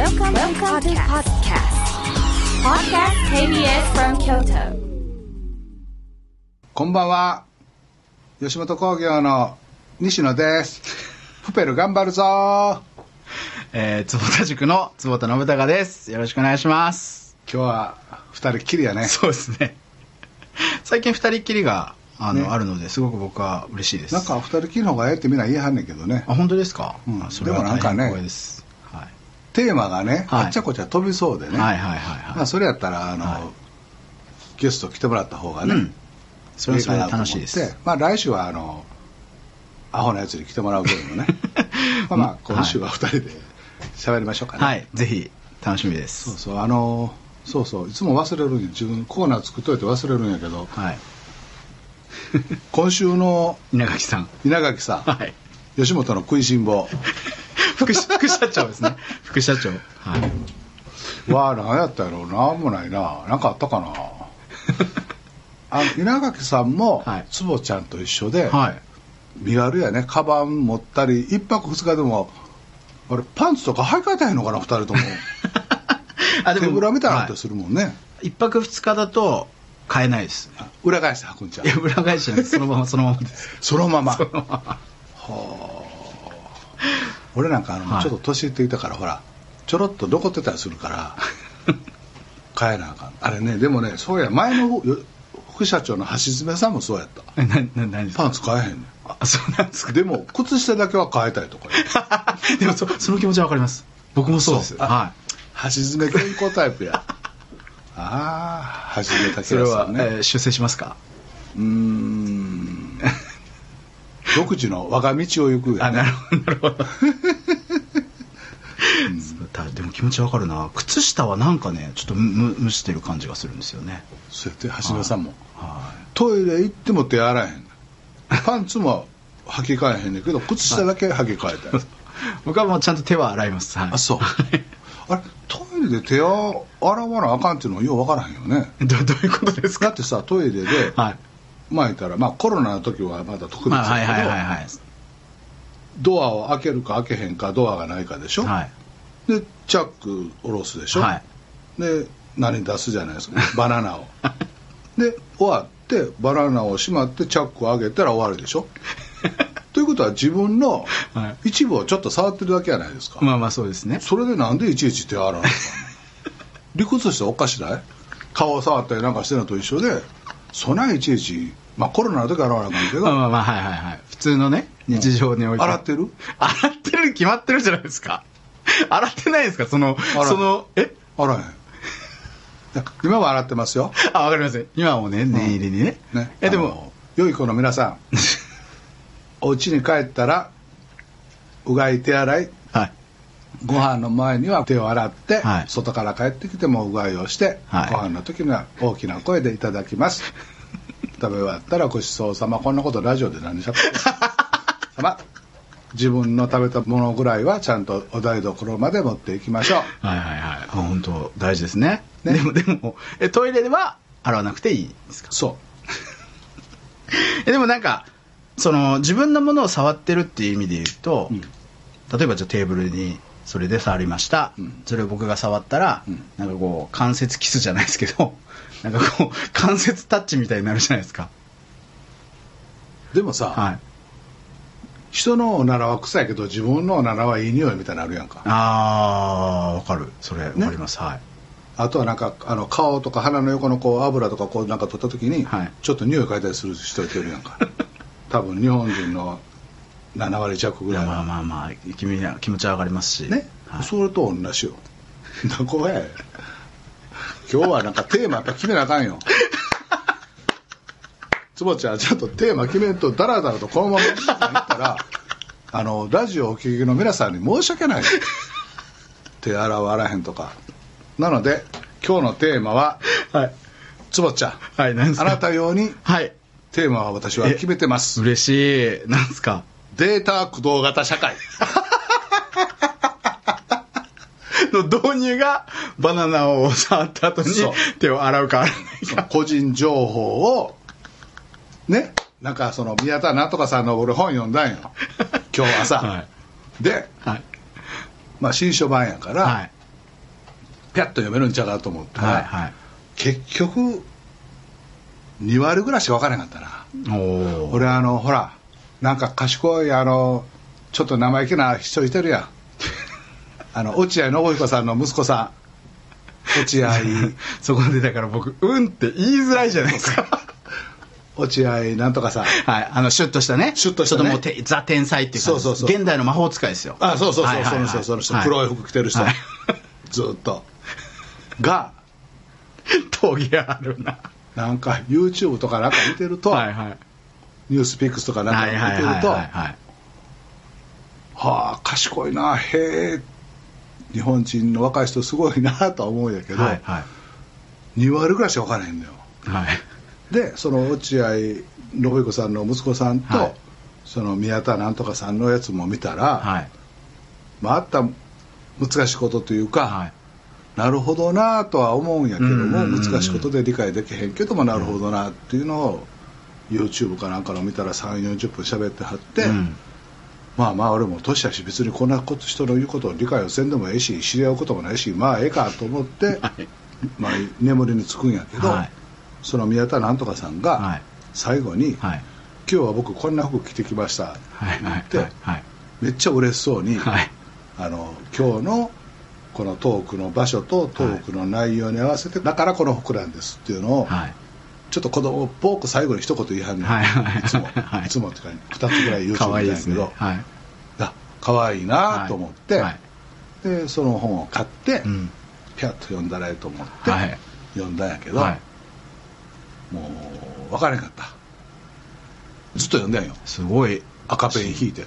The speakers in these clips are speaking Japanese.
Welcome, Welcome to podcast. Podcast KBS from Kyoto. こんばんは。吉本興業の西野です。プペル頑張るぞえー、坪田塾の坪田信孝です。よろしくお願いします。今日は二人っきりやね。そうですね。最近二人っきりが、あの、ねあるので、すごく僕は嬉しいです。なんか二人っきりの方がええってみんな言いはんねんけどね。あ、本当ですか、うんあそれはでもなんかね。テーマがね、はいあっちゃこっちゃ飛びそうでね。はいはいはいはい。まあそれやったら、あの、はいゲスト来てもらった方がね、うん。それはそれ楽しいです。まあ来週はあの、アホなやつに来てもらうけどもね。まあまあ今週は二人で喋りましょうかね。はい。ぜひ、楽しみです。そうそう、あの、そうそう、いつも忘れるんや。自分コーナー作っといて忘れるんやけど、はい。今週の稲垣さん。稲垣さん、はい。吉本の食いしん坊副社副社長ですね。副社長。はい。は何やったやろうなんもないななんかあったかな あの稲垣さんもはい坪ちゃんと一緒で、はい。身軽やねカバン持ったり一泊二日でもあれパンツとか履き替えたいのかな二人とも あ、手ぶらみたいなのってはするもんね、い一泊二日だと、買えないです。裏返して履くんちゃう？いや、裏返しじゃないです。そのまま、そのままです。そのままそのまま。俺なんかあの、はい。ちょっと年いっていたからほらちょろっと残ってたりするから 変えなあかん。あれねでもねそうや前のよ副社長の橋爪さんもそうやった。え、な、な、何ですか？パンツ買えへんねん。あ、そうなんですか？でも靴下だけは変えたいとか でもそ、その気持ちはわかります。僕もそうです。は橋爪健康タイプや。ああ橋爪い。武それは、さんね。えー出世しますか？うーん独自の我が道を行くよ、ね、あ、なるほど、なるほど。そうだでも気持ちわかるな。靴下はなんかね、ちょっとむ蒸してる感じがするんですよね。そうやって橋爪さんもはトイレ行っても手洗えへんパンツも履き替えへんねんけど靴下だけ履き替えたい、い。僕はもうちゃんと手は洗います。はい。あそうあれトイレで手を洗わなあかんっていうのもようわからへんよねどどういうことですか？だってさトイレではい。巻いたら、まあコロナの時はまだ特別まあ、はいだけど、はいはいはい。ドアを開けるか開けへんかドアがないかでしょ、はい。でチャック下ろすでしょ、はい。で何出すじゃないですか。バナナを。で終わってバナナをしまってチャックを上げたら終わるでしょ。ということは自分のは一部をちょっと触ってるだけじゃないですか、まあまあそうですね。それでなんでいちいち手洗わなあか理屈しておかしない？顔を触ったりなんかしてるのと一緒でそないいちいちまあコロナの時は洗わなあかんけど、まあまあまあ、はいはいはい。普通のね、日常において。洗ってる？洗ってるに決まってるじゃないですか。洗ってないですか？その、その、え？洗えへん。今は洗ってますよ。あ、わかりません。今はもうね、念入りにね。ね。え、でも、良い子の皆さん。お家に帰ったらうがい手洗い。はい。ご飯の前には手を洗って、はい。外から帰ってきてもうがいをして、はい。ご飯の時には大きな声でいただきます食べ終わったらごちそうさま。こんなことラジオで何しゃべってる 自分の食べたものぐらいはちゃんとお台所まで持っていきましょう。はいはいはい。あ本当大事ですね。ね。でも、でも、え、トイレでは洗わなくていいですか？そ え、でもなんか、その、自分のものを触ってるっていう意味で言うと、うん。例えばじゃあテーブルにそれで触りました、うん。それを僕が触ったら、うん。なんかこう関節キスじゃないですけどなんかこう関節タッチみたいになるじゃないですか。うでもさ、はい。人のおならは臭いけど自分のおならはいい匂いみたいなのあるやんか。あーわかる。それわかります、はい。あとはなんかあの顔とか鼻の横のこう油とかこうなんか取った時に、はい。ちょっと匂い嗅いだりする人いてるやんか。多分日本人の7割弱ぐらいまあまあまあ気気持ちは上がりますし。ね、はい。それと同じよ。どこや今日はなんかテーマやっぱ決めなあかんよ。坪ちゃんちょっとテーマ決めんとダラダラとこのまま言ったらあのラジオをお聞きの皆さんに申し訳ない。手洗わらへんとか。なので今日のテーマははい。坪ちゃん。はい何ですか？あなた用にはい。テーマは私は決めてます。嬉しい。なんですか？データ駆動型社会 の導入がバナナを触った後にそう。手を洗うか洗わないか。個人情報をねなんかその宮田なんとかさんの俺本読んだんよ。今日朝、はで、はい。まあ、新書版やから、はい。ピャッと読めるんちゃうかと思ったら、はいはい。結局2割ぐらいしか分からなかったな。俺あのほらなんか賢いあのちょっと生意気な人いてるやんあの落合信彦さんの息子さん。落合。そこでだから僕「うん」って言いづらいじゃないですか。落合なんとかさん。はい。あのシュッとしたね。シュッとしたね。ちょっともうてザ天才っていうそうそうそう。現代の魔法使いですよ。あそうそうそう、はいはいはい。その人その人、はい。黒い服着てる人、はい。ずっと。が峠あるな。なんか YouTube とかなんか見てると、はいはい。ニュースピックスとかなんか見てると、はあ賢いな。へえ日本人の若い人すごいなとは思うんやけど、はいはい。2割ぐらいしか分からへんのよ。はい。でその落合信彦さんの息子さんと、はい。その宮田なんとかさんのやつも見たら、はい。まあ、あった難しいことというか、はい。なるほどなとは思うんやけども、うんうん難しいことで理解できへんけどもなるほどなっていうのを YouTube かなんかの見たら3 4 0分喋ってはって、うんまあまあ俺も年やし別にこんなこと人の言うことを理解をせんでもええし知り合うこともないしまあええかと思って、はい。まあ、眠りにつくんやけど、はい。その宮田なんとかさんがはい。最後に、はい。今日は僕こんな服着てきました」ってはいはい言って、はいめっちゃ嬉しそうに、はい。あの今日のこのトークの場所とトークの内容に合わせて、だからこの服なんですっていうのを、はいちょっと子供っぽく最後に一言言いはんねん、はいはい。いつも、はい。い、つもってか2つぐらい言う可愛いですね。けど、はい。あ可愛いなと思って、はい。でその本を買って、うん。ピャッと読んだらええと思って、はい。読んだんやけど、はい。もう分からへんかった。ずっと読んだんよ。すごい。赤ペン引いて。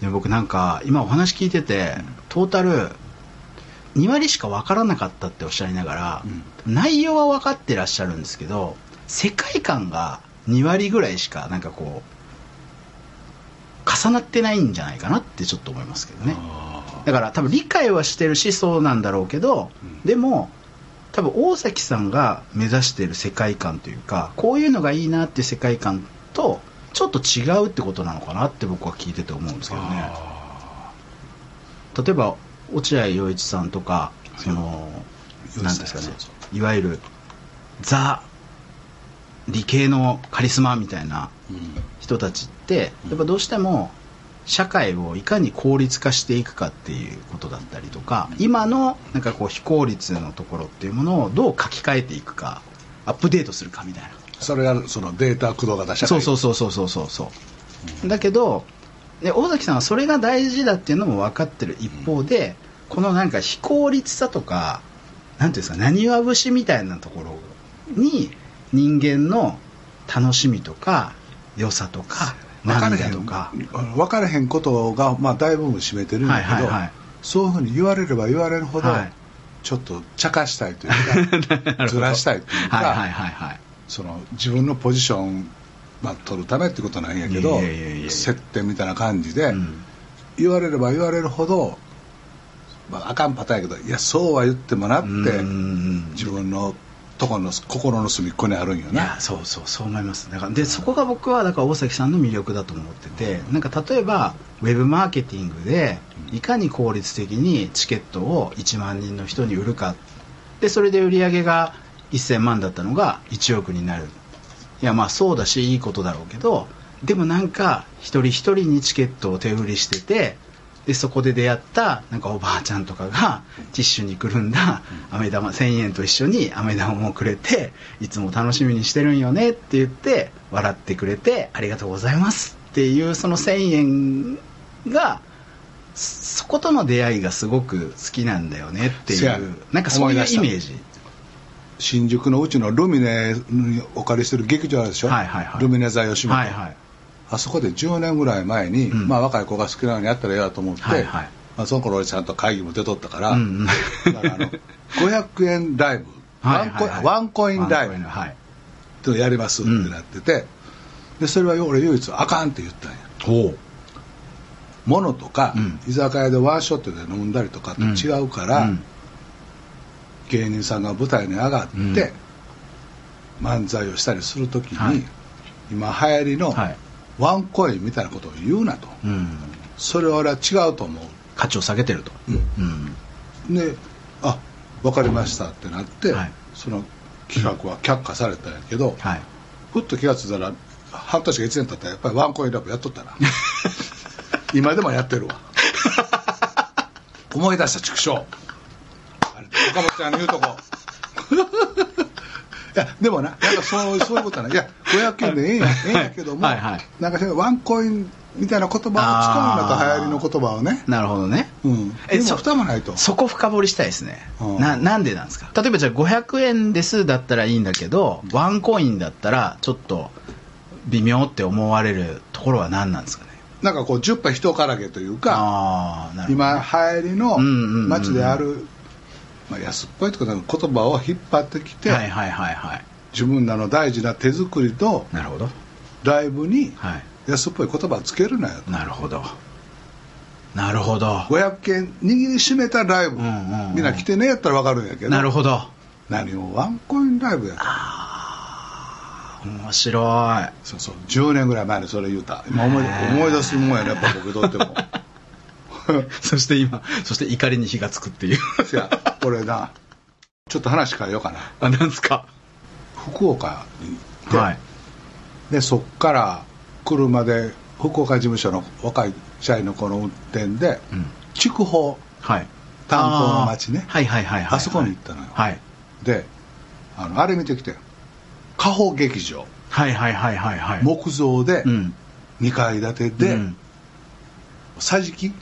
で僕なんか今お話聞いててトータル2割しか分からなかったっておっしゃいながら、内容は分かってらっしゃるんですけど世界観が2割ぐらいしかなんかこう重なってないんじゃないかなってちょっと思いますけどね。あだから多分理解はしてるしそうなんだろうけど、うん。でも多分大崎さんが目指している世界観というかこういうのがいいなって世界観とちょっと違うってことなのかなって僕は聞いてて思うんですけどね。あ例えば落合陽一さんとかその陽一さんなんですかねいわゆるザ理系のカリスマみたいな人たちってやっぱどうしても社会をいかに効率化していくかっていうことだったりとか今のなんかこう非効率のところっていうものをどう書き換えていくかアップデートするかみたいな。それがそのデータ駆動型社会。そうそうそうそうそうそうそう。だけどで大崎さんはそれが大事だっていうのも分かってる一方で、このなんか非効率さとかなんていうんですか何わ節みたいなところに人間の楽しみとか良さとか分かれへん涙とか。分かれへんことが、まあ、大部分占めてるんだけど、はいはいはい。そういうふうに言われれば言われるほど、はい。ちょっと茶化したいというか ずらしたいというか、はいはいその自分のポジション、まあ、取るためってことなんやけど接点みたいな感じで、うん。言われれば言われるほど、まあ、あかんパターンやけどいやそうは言ってもなってうん。自分のところの心の隅っこにあるんよいやな。そうそうそう思います。だからでそこが僕はだから大崎さんの魅力だと思っててなんか例えばウェブマーケティングでいかに効率的にチケットを1万人の人に売るか。でそれで売り上げが1000万だったのが1億になる。いやまあそうだしいいことだろうけどでもなんか一人一人にチケットを手売りしててでそこで出会ったなんかおばあちゃんとかがティッシュにくるんだ飴玉1000円と一緒に飴玉もくれていつも楽しみにしてるんよねって言って笑ってくれてありがとうございますっていうその1000円がそそことの出会いがすごく好きなんだよねっていうなんかそういうイメージ。新宿のうちのルミネにお借りしてる劇場あるでしょ、はいはいはい。ルミネ座吉本、はいはいあそこで10年ぐらい前に、うん。まあ、若い子が好きなようにやったらええわと思って、はいはい。まあ、その頃俺ちゃんと会議も出とったから,、うんうん。だからあの500円ライブ、ワンコインワンコインライブっはいてい。うのやりますってなってて、でそれは俺唯一あかんって言ったんや。ほう。物とか、うん。居酒屋でワンショットで飲んだりとかと違うから、うん。芸人さんが舞台に上がって、うん。漫才をしたりするときに、はい。今流行りのはいワンコインみたいなことを言うなと、うん。それは俺は違うと思う。価値を下げてると。うん。であ分かりましたってなって、はい。その企画は却下されたんやけど、はい。ふっと気がついたら半年か1年経ったらやっぱりワンコインラブやっとったな。今でもやってるわ。思い出した畜生。あれ岡本ちゃんの言うとこ。いやでもななんかそうそういうことはな。いいや500円でええんや,、ええんやけども、はい。はいなんかワンコインみたいな言葉を使うんだと流行りの言葉をね。なるほどね。うん。でもえもないと。そこ深掘りしたいですね。うん。ななんでなんですか？例えばじゃあ500円ですだったらいいんだけどワンコインだったらちょっと微妙って思われるところは何なんですかね？なんかこう10杯人からげというかああなるほど今流行りの街である、まあ、安っぽいとか言葉を引っ張ってきて、はいはいはいはい自分らの大事な手作りとなるほど。ライブにはい。安っぽい言葉をつけるなよと。なるほど。なるほど。500件握りしめたライブ、うんうんうん。みんな来てねやったら分かるんやけど。なるほど。何をワンコインライブやと面白い。そうそう。10年ぐらい前にそれ言うた。今思い思い出すもんやねやっぱ僕とっても。そして今そして怒りに火がつくっていう。いや俺なちょっと話変えようかな。あなんですか？福岡に行って、はい。でそっから車で福岡事務所の若い社員の子の運転で、うん。筑豊はい。炭鉱の町ねあー。はいはいはいはいあそこに行ったのよ。はい。であのあれ見てきて加穂劇場。はいはいはいはいはい。木造でうん。2階建てで、うん。桟敷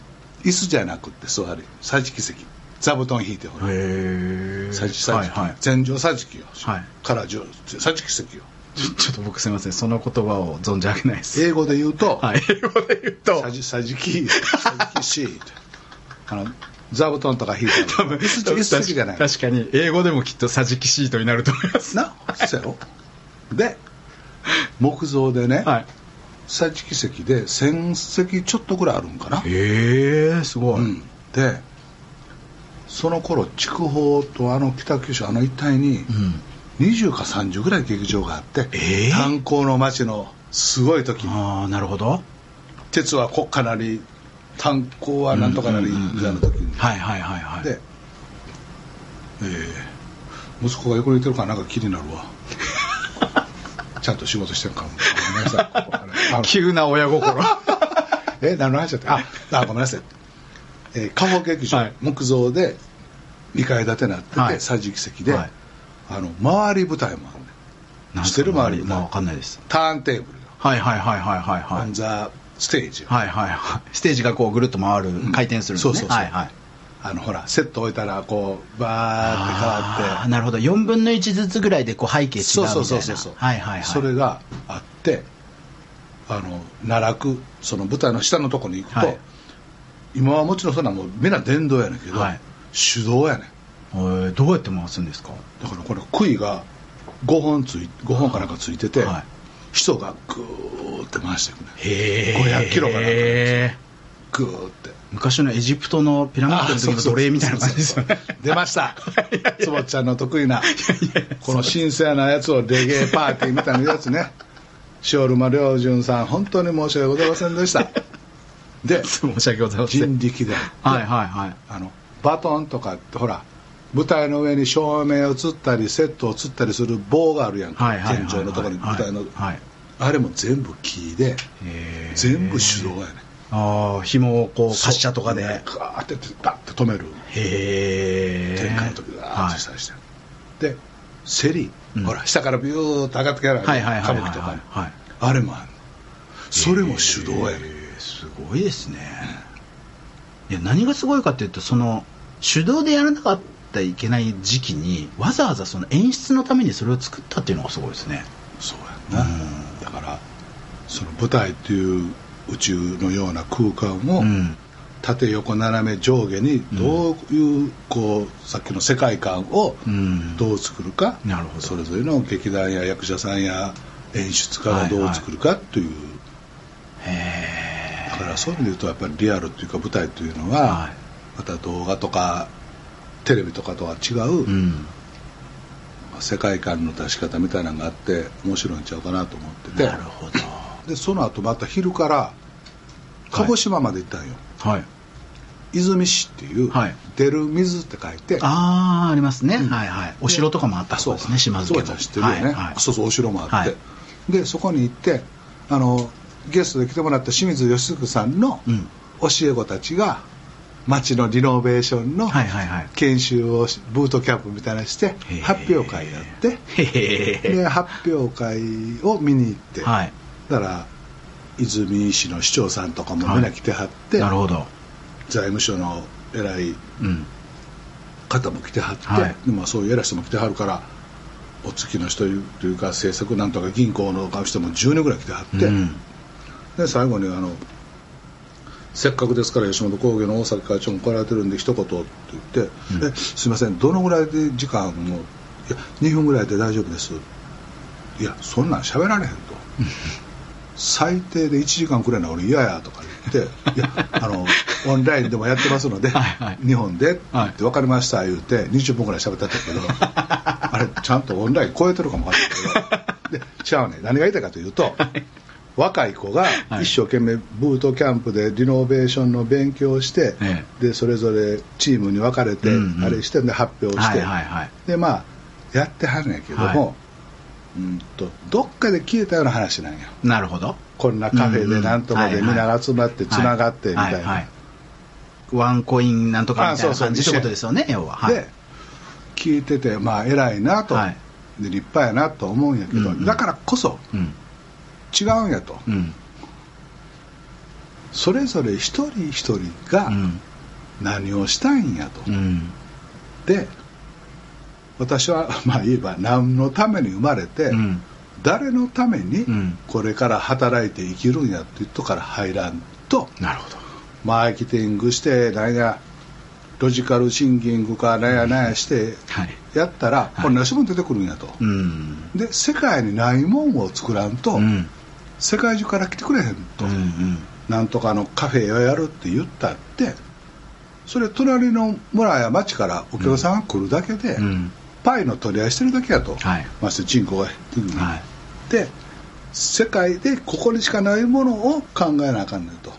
椅子じゃなくって座り桟敷席座布団引いてほら。へえ桟敷桟敷、はいはい。全上桟敷よ、はい。から上桟敷席よちょっと僕すみません。その言葉を存じ上げないです。英語で言うと、はい。英語で言うと。桟敷桟敷シートあの座布団とか引いて多分椅子じゃない確かに英語でもきっと桟敷シートになると思います。なそうやろ？で木造でね、はい。桟敷席で1000席ちょっとぐらいあるんかな、へえすごい、うん、でその頃筑豊とあの北九州あの一帯にうん。20か30ぐらい劇場があって、えー？炭鉱の町のすごい時。にああなるほど。鉄は国家なり炭鉱はなんとかなりみたいな時に、はいはいはいはい。で、えー息子が横にいてるからなんか気になるわ。ちゃんと仕事してるかも。ごめんなさい。急な親心。え何の話だった？ああごめんなさい、えー、加穂劇場、はい。木造で2階建てになってて、はい。桟敷席で、はい。あの周り舞台もあるねなん知ってる周りまあわかんないです。ターンテーブルよ、はいはいはいはいはいはオンいザステージ。よ、はいはいはい。ステージがこうぐるっと回る、ん。回転するね。そうそうそう。はいはい。あのほらセット置いたらこうバーって変わって。なるほど。4分の1ずつぐらいでこう背景違うみたいそうなそうそうそうそう。はいはいはい。それがあってあの奈落その舞台の下のとこに行くと、はい今はもちろんそんなもうみんな電動やねんけど、はい。手動やねん。えーどうやって回すんですか？だからこれ杭が5本つい5本かなんかついてて、はい。人がグーって回していくねへえ500キロかなんかへグーって。昔のエジプトのピラミッドの時の奴隷みたいな感じですよね。出ました。坪ちゃんの得意なこの神聖なやつをレゲエパーティーみたいなやつね。塩沼良純さん本当に申し訳ございませんでしたで 申し訳ございません。人力で。はいはいはい。あのバトンとかってほら舞台の上に照明映ったりセット映ったりする棒があるやんか、はいはいはいはい。天井のところに舞台の、はい。あれも全部木で全部手動やね。ああ紐をこう滑車とかで。ガーってバッて止める。へえ。展開の時ガーッてしたりして、でセリ、うん。ほら下からビューッと上がってきゃるはいはいはいはい歌舞伎とか、はい。あれもあるそれも手動やね、すごいですね。いや何がすごいかっていうとその手動でやらなかったらいけない時期にわざわざその演出のためにそれを作ったっていうのがすごいですね。そうやんな、だからその舞台っていう宇宙のような空間を、うん。縦横斜め上下にどういう、こうさっきの世界観をうん。どう作るか、なるほど。それぞれの劇団や役者さんや演出家がどう作るかという、へだからそういう意味で言うとやっぱりリアルっていうか舞台っていうのは、はい。また動画とかテレビとかとは違う、えうん。世界観の出し方みたいなのがあって面白いんちゃうかなと思ってて。なるほど。でその後また昼から鹿児島まで行ったんよ、はい。泉市っていう、はい。出る水って書いてああありますね、はいはい。お城とかもあったあそうですね島津家そうだ知ってるよね、はいはい。そうそうお城もあって、はい。でそこに行ってあのゲストで来てもらった清水義嗣さんのうん。教え子たちが町のリノベーションの研修をしブートキャンプみたいなのして発表会やって。で発表会を見に行って、はい。だから泉市の市長さんとかもみんな来てはって、なるほど。財務省の偉いうん。方も来てはって、はい。でまあ、そういう偉い人も来てはるからお月の人というか政策なんとか銀行の人も10人ぐらい来てはって、うんで最後にあの「せっかくですから吉本興業の大崎会長も来られてるんで一言」って言って「うん。えすいませんどのぐらいで時間もいや2分ぐらいで大丈夫です」いやそんなん喋られへんと。最低で1時間くれな俺嫌やとか言って「いや あのオンラインでもやってますのではいはい。日本で」って分かりました」言うて20分ぐらい喋ってたけど あれちゃんとオンライン超えてるかもわかんないけど。で違うね何が言いたいかというと若い子がはい。一生懸命ブートキャンプでリノベーションの勉強をして、えでそれぞれチームに分かれて、うんうん。あれしてで発表して、はいはいはい。でまあやってはるんやけども、はうんとどっかで消えたような話なんや。なるほど。こんなカフェでなんとかでみんなが集まってつながってみたいな、ははワンコインなんとかみたいなあそうそう感じってことですよね要は。はい。で聞いててまあ偉いなと、はい。で立派やなと思うんやけど、うんうん。だからこそうん違うんやと、うん。それぞれ一人一人がうん。何をしたいんやと、うん。で私は まあ言えば何のために生まれて、うん。誰のためにうん。これから働いて生きるんやっていうとこから入らんとなるほど。マーケティングして何やロジカルシンキングか何や何やしてはい。やったら、い。これなしもん出てくるんやと、うん。で世界にないもんを作らんと、うん世界中から来てくれへんと、うんうん。なんとかのカフェをやるって言ったってそれ隣の村や町からお客さんが来るだけで、うん。パイの取り合いしてるだけやと、はい。まして人口が減ってくる。はい。で世界でここにしかないものを考えなあかんねんと。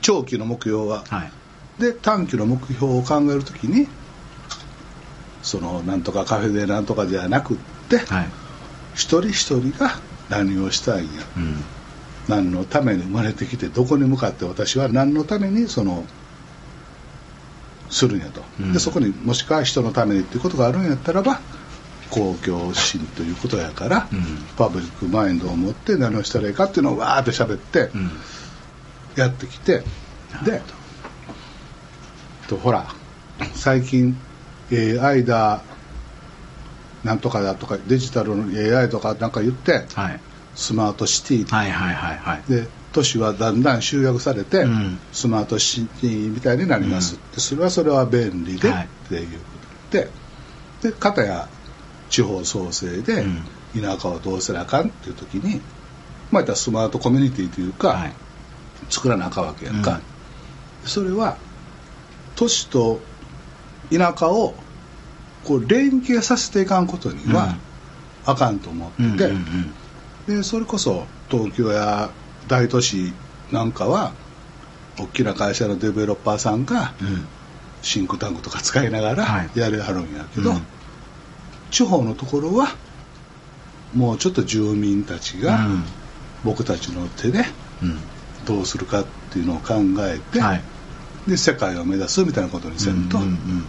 長期の目標は。はい。で短期の目標を考えるときにそのなんとかカフェでなんとかじゃなくって、はい。一人一人が何をしたいんや。うん何のために生まれてきてどこに向かって私は何のためにそのするんやと、うん。でそこにもしくは人のためにっていうことがあるんやったらば公共心ということやから、うん。パブリックマインドを持って何をしたらいいかっていうのをわーって喋ってうん。やってきて、でとほら最近 AI だなんとかだとかデジタルの AI とかなんか言ってはいスマートシティはいはいはいはい。で都市はだんだん集約されて、うん。スマートシティみたいになります、うん。でそれはそれは便利で、はい。っていうことで。で片や地方創生でうん。田舎をどうせなあかんっていう時に、まあ言ったらスマートコミュニティというか、はい。作らなあかんわけやんか、うん。それは都市と田舎をこう連携させていかんことにはあかんと思ってて、うんうんうんでそれこそ東京や大都市なんかは大きな会社のデベロッパーさんがうん。シンクタンクとか使いながらはい。やれはるんやけど、うん。地方のところはもうちょっと住民たちがうん。僕たちの手でうん。どうするかっていうのを考えて、はい。で世界を目指すみたいなことにせんと、うんうんうん。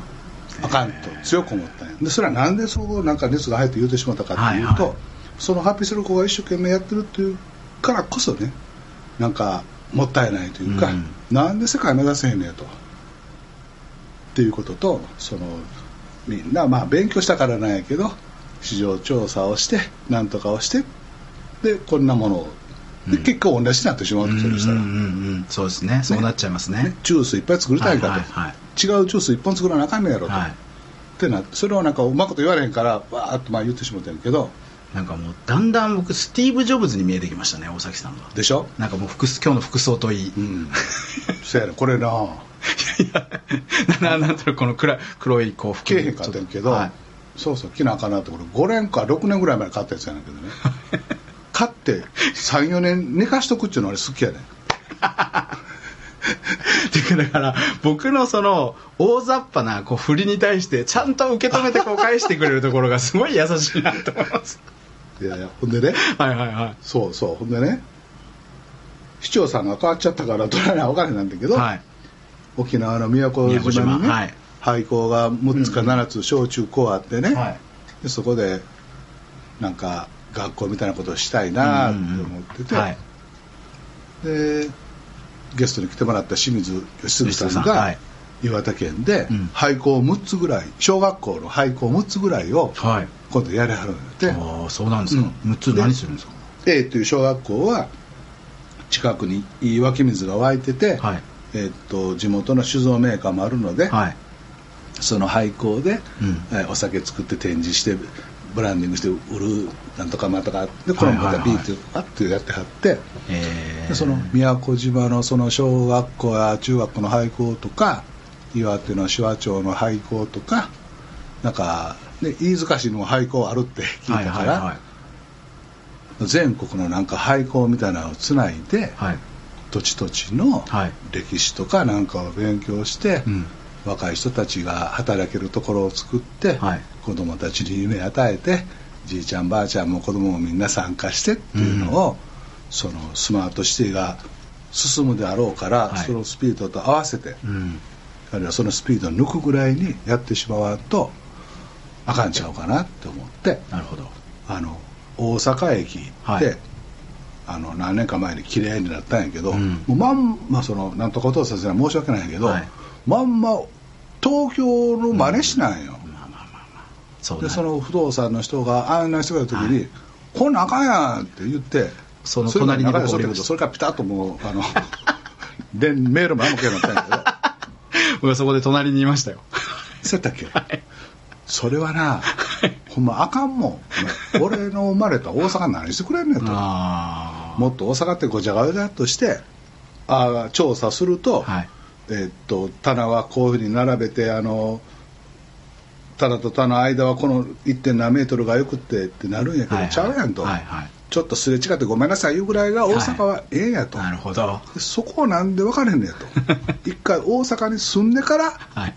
あかんと強く思ったんや。でそれはなんでそうなんか熱が入って言うてしまったかっていうと、はいはいそのハッピーする子が一生懸命やってるっていうからこそねなんかもったいないというか、うん。なんで世界目指せへんねやと。っていうこととそのみんなまあ勉強したからなんやけど市場調査をしてなんとかをしてでこんなものを。でうん。結果同じになってしまうとそれした。ら、うそうですね。そうなっちゃいますね。ね。ジュースいっぱい作りたいんかと、はいはいはい。違うジュース一本作らなあかんねやろと、はい。ってなそれをなんかうまいこと言われへんからわーっとまあ言ってしまったんやけどなんかもうだんだん僕スティーブ・ジョブズに見えてきましたね大崎さんが。でしょ？なんかもう服装今日の服装といい、うん。そやね。これな。いやななんとなくこの黒い黒いこう服。けえへんかったけど、はい。そうそう着なあかんなってこれ5年か6年ぐらい前に買ったやつやねんけどね。買って34年寝かしとくっちゅうの俺好きやねん。ていうかだから僕のその大雑把なこう振りに対してちゃんと受け止めてこう返してくれるところがすごい優しいなと思いますいやいやほんでね。はいはいはい。そうそう。ほんでね。市長さんが変わっちゃったからどないな分からへんなんだけど、はい。沖縄の宮古島にねはい。廃校が6つか7つ小中高あってね、はい。でそこでなんか学校みたいなことをしたいなって思ってて、はい。でゲストに来てもらった清水義嗣さんが岩手県でうん。廃校6つぐらい小学校の廃校6つぐらいをはい。今度やりはるんでああそうなんですか、うん。6つ何するんですか？A という小学校は近くにいい湧き水が湧いてて、はい。えっと地元の酒造メーカーもあるので、はい。その廃校で、うん。えーお酒作って展示してブランディングして売るなんとかまとかでこれもまたはいはい B はいってやってはって、その宮古島のその小学校や中学校の廃校とか岩手の手話町の廃校とかなんか、ね、飯塚市の廃校あるって聞いたから、はいはいはい。全国のなんか廃校みたいなのをつないで、はい。土地土地のはい。歴史とかなんかを勉強して、うん。若い人たちが働けるところを作って、はい。子供たちに夢与えてじいちゃんばあちゃんも子供もみんな参加してっていうのを、そのスマートシティが進むであろうから、はい。そのスピードと合わせて、うんあるいはそのスピードを抜くぐらいにやってしまわんとあかんちゃうかなって思ってなるほど。あの大阪駅で、はい。あの何年か前に綺麗になったんやけど、うん。もうまんまそのなんとかお父さんには申し訳ないんやけど、はい。まんま東京の真似しなん。よ、そうね。でその不動産の人が案内してくれた時に「こんなんあかんやん」って言ってその隣にそれからピタッともうあの でメールも何も来なかったんやけど僕はそこで隣にいましたよ。そうやったっけ、それはなほんまあかんもん。俺の生まれた大阪何してくれんねんと。あもっと大阪ってごちゃごちゃっとしてあ調査すると、はい。えっと棚はこういうふうに並べてあの棚と棚の間はこの 1. 何メートルがよくってってなるんやけど、はいはい。ちゃうやんと、はいはいちょっとすれ違ってごめんなさいいうぐらいが大阪はええんやと、なるほど。でそこをなんで分かれへんねやと。一回大阪に住んでからはい。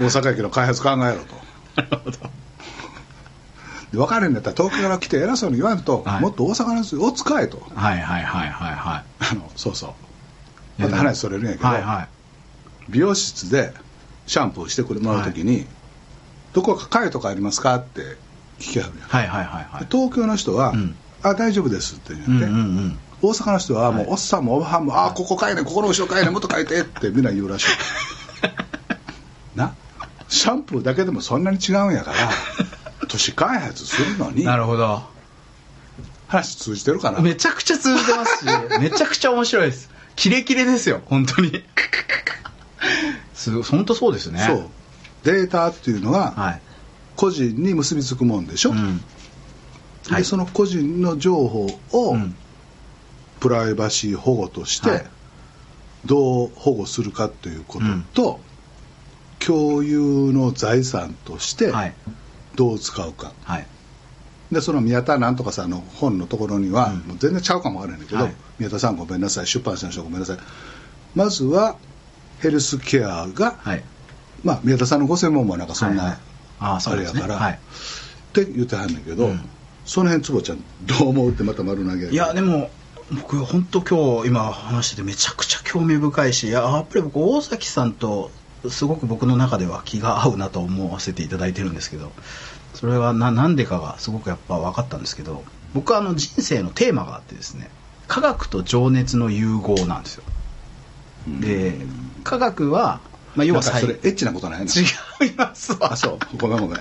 大阪駅の開発考えろと。なるほど。で分かれへんねやったら東京から来て偉そうに言わんと、はい。もっと大阪の人を使えと。はいはいはいはいはあのそうそう。また話それるんやけど、はいはい。美容室でシャンプーしてくれもらうときに、どこか会とかありますか？って聞きはるやん、はいはいはいはい。で東京の人は、うんあ大丈夫ですって言ううんうんうん。大阪の人はもう、はいおっさんもおばはんも、あここ書いねここの後ろ書いねもっと書いてってみんな言うらしい。なシャンプーだけでもそんなに違うんやから 都市開発するのになるほど。話通じてるかな。めちゃくちゃ通じてますし めちゃくちゃ面白いです。キレキレですよ本当に。す本当そうですね。そう。データっていうのがはい。個人に結びつくもんでしょ、うんはい。でその個人の情報を、うん。プライバシー保護として、はい。どう保護するかということと、共有の財産としてはい。どう使うか、はい。でその宮田なんとかさんの本のところには、うん。もう全然ちゃうかもわからないけど、はい。宮田さんごめんなさい出版社の人ごめんなさい。まずはヘルスケアが、はい。まあ、宮田さんのご専門もなんかそんな、あれやからはい。って言ってはんねんけど、うんその辺坪ちゃんどう思うってまた丸投げいやでも僕本当今日今話しててめちゃくちゃ興味深いしいややっぱり僕大崎さんとすごく僕の中では気が合うなと思わせていただいてるんですけどそれはななんでかがすごくやっぱ分かったんですけど僕はあの人生のテーマがあってですね科学と情熱の融合なんですよ。で科学は、まあ、要は最それエッチなことないな 違いますわ。あそう。ごめんごめん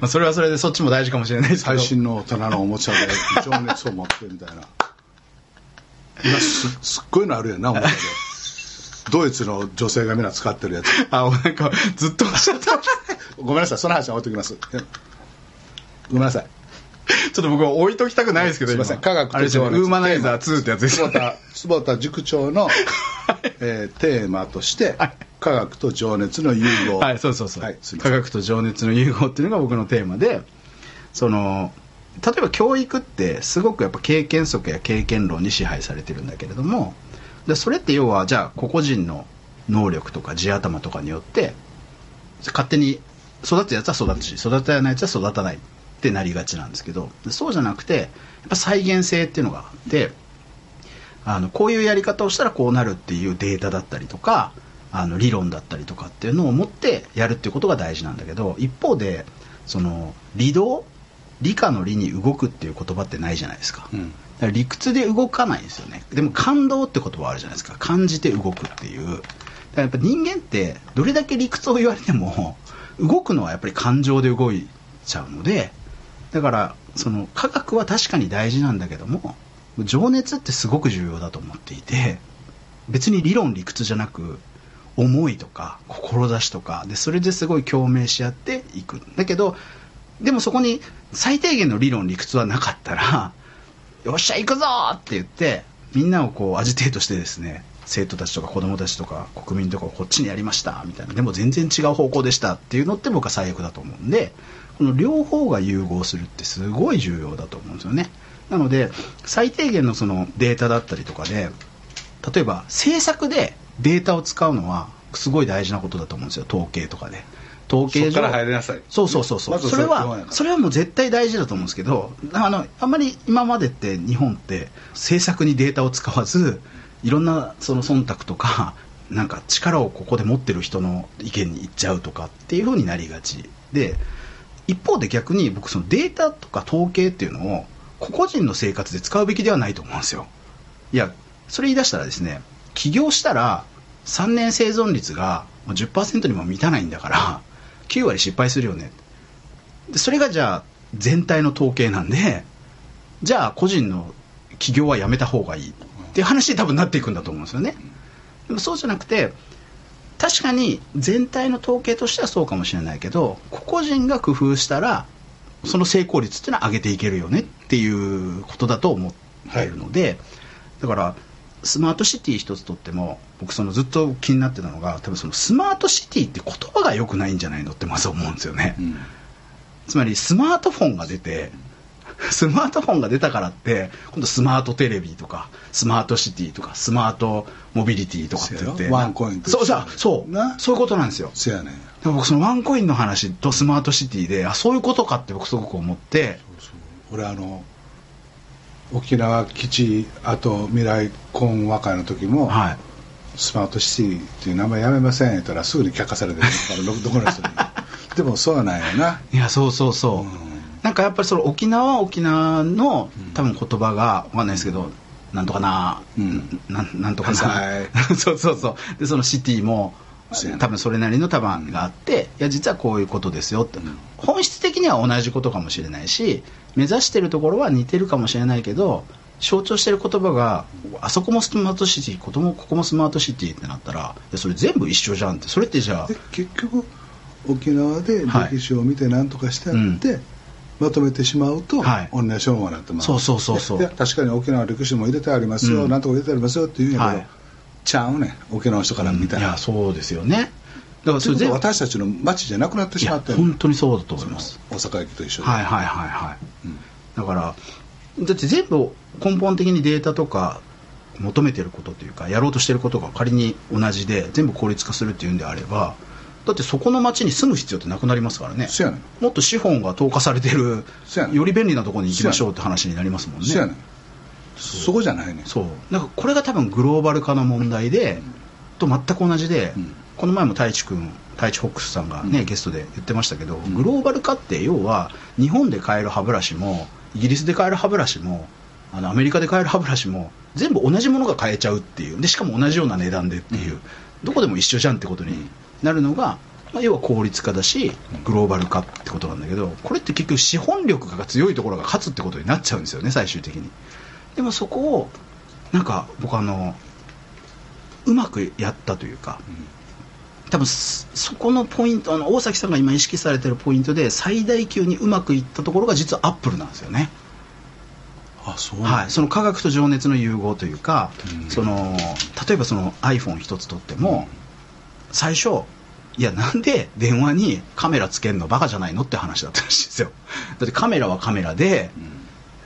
まあそれはそれでそっちも大事かもしれないですけど。最新の大人のおもちゃで情熱を持ってみたいな。今すすっごいのあるやんな おもちゃで。ドイツの女性がみんな使ってるやつ。あなんかずっとおっしゃってました。ごめんなさいその話は置いときます。ごめんなさい ちょっと僕は置いときたくないですけど、すいません。今。科学と情熱。ウーマナイザー2ってやつです。よ坪田坪田塾長の、えーテーマとしてはい。科学と情熱の融合。はい、そうそうそう、はい科学と情熱の融合っていうのが僕のテーマでその例えば教育ってすごくやっぱ経験則や経験論に支配されてるんだけれどもでそれって要はじゃあ個々人の能力とか地頭とかによって勝手に育つやつは育つし育たないやつは育たないってなりがちなんですけどそうじゃなくてやっぱ再現性っていうのがあってあのこういうやり方をしたらこうなるっていうデータだったりとかあの理論だったりとかっていうのを持ってやるっていうことが大事なんだけど一方でその理動理科の理に動くっていう言葉ってないじゃないですか,、うん。だから理屈で動かないんですよね。でも感動って言葉あるじゃないですか。感じて動くっていう。だからやっぱ人間ってどれだけ理屈を言われても動くのはやっぱり感情で動いちゃうのでだからその科学は確かに大事なんだけども情熱ってすごく重要だと思っていて別に理論理屈じゃなく思いとか志とかでそれですごい共鳴し合っていくだけどでもそこに最低限の理論理屈はなかったら「よっしゃ行くぞ!」って言ってみんなをこうアジテートしてですね生徒たちとか子供たちとか国民とかをこっちにやりましたみたいなでも全然違う方向でしたっていうのって僕は最悪だと思うんでこの両方が融合するってすごい重要だと思うんですよね。なので最低限のそのデータだったりとかで例えば政策でデータを使うのはすごい大事なことだと思うんですよ。統計とかで。統計上そっから入りなさい。そうそうそうそう、まずそれはそれはもう絶対大事だと思うんですけどあのあんまり今までって日本って政策にデータを使わずいろんなその忖度とかなんか力をここで持ってる人の意見に言っちゃうとかっていうふうになりがちで一方で逆に僕そのデータとか統計っていうのを個々人の生活で使うべきではないと思うんですよ。いやそれ言い出したらですね起業したら3年生存率が10%にも満たないんだから9割失敗するよね。でそれがじゃあ全体の統計なんでじゃあ個人の起業はやめた方がいいっていう話に多分なっていくんだと思うんですよね。でもそうじゃなくて確かに全体の統計としてはそうかもしれないけど個々人が工夫したらその成功率っていうのは上げていけるよねっていうことだと思っているので、だからスマートシティ一つとっても僕そのずっと気になってたのが多分そのスマートシティって言葉が良くないんじゃないのってまず思うんですよね、うん。つまりスマートフォンが出て スマートフォンが出たからって今度スマートテレビとかスマートシティとかスマートモビリティとかって言って。ワンコインそうそうそう。な？そういうことなんですよ。せやねん。でも僕そのワンコインの話とスマートシティであそういうことかって僕すごく思って。俺あの沖縄基地あと未来婚和解の時も、はい。スマートシティっていう名前やめません言ったらすぐに却下されてるからどどこの人に でもそうなんやな。いやそうそうそう、うんなんかやっぱりその沖縄は沖縄の多分言葉が分かんないですけど、なんとかな、うん。なんなんとかはな そうそうそう。でそのシティも多分それなりの多分があって、いや実はこういうことですよって、ん。本質的には同じことかもしれないし目指してるところは似てるかもしれないけど象徴してる言葉があそこもスマートシティここもここもスマートシティってなったらそれ全部一緒じゃんって。それってじゃあで結局沖縄で歴史を見て何とかしてあって、まとめてしまうと、はい。同じようになってますそうそうそう。そう確かに沖縄の歴史も入れてありますよ、うんなんとか入れてありますよって言うんやけど、はい。ちゃうねん沖縄の人から見たら、いやそうですよね。だからそれ私たちの町じゃなくなってしまって。る本当にそうだと思います。大阪駅と一緒で、はいはいはいはい、うん。だからだって全部根本的にデータとか求めてることというかやろうとしてることが仮に同じで全部効率化するっていうんであればだってそこの町に住む必要ってなくなりますからね。もっと資本が投下されてるより便利なところに行きましょうって話になりますもんね。そこじゃないねん。そう。なんかこれが多分グローバル化の問題で、と全く同じで、うん。この前も太一君太一ホックスさんがね、うん。ゲストで言ってましたけど、グローバル化って要は日本で買える歯ブラシもイギリスで買える歯ブラシもあのアメリカで買える歯ブラシも全部同じものが買えちゃうっていう。でしかも同じような値段でっていう、どこでも一緒じゃんってことになるのが、まあ、要は効率化だしグローバル化ってことなんだけどこれって結局資本力が強いところが勝つってことになっちゃうんですよね最終的に。でもそこをなんか僕あのうまくやったというか、多分そそこのポイントあの大崎さんが今意識されてるポイントで最大級にうまくいったところが実はアップルなんですよね、あそう。はい、その科学と情熱の融合というか、うん。その例えばその iPhone 一つとっても、最初いやなんで電話にカメラつけるのバカじゃないのって話だったらしいんですよ。だってカメラはカメラで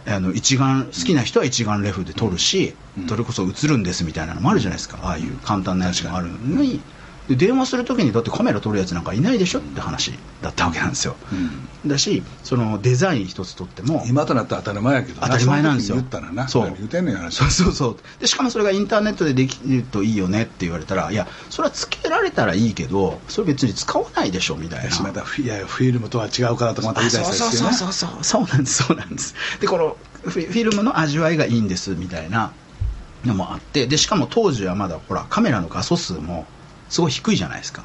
あの一眼好きな人は一眼レフで撮るし、うん。それこそ映るんですみたいなのもあるじゃないですか。ああいう簡単なやつもあるのにで電話するときにだってカメラ撮るやつなんかいないでしょって話だったわけなんですよ、うん。だしそのデザイン一つとっても今となったら当たり前やけどな。当たり前なんですよ。言ったらな。そう。何言うてんねんやなそうそうそう。でしかもそれがインターネットでできるといいよねって言われたらいやそれはつけられたらいいけどそれ別に使わないでしょみたいな。やしまたフィいやフィルムとは違うからとかまた言い出したりしてそうなそうそうそう。そうなんですそうなんです。でこのフィルムの味わいがいいんですみたいなのもあってでしかも当時はまだほらカメラの画素数もすごい低いじゃないですか。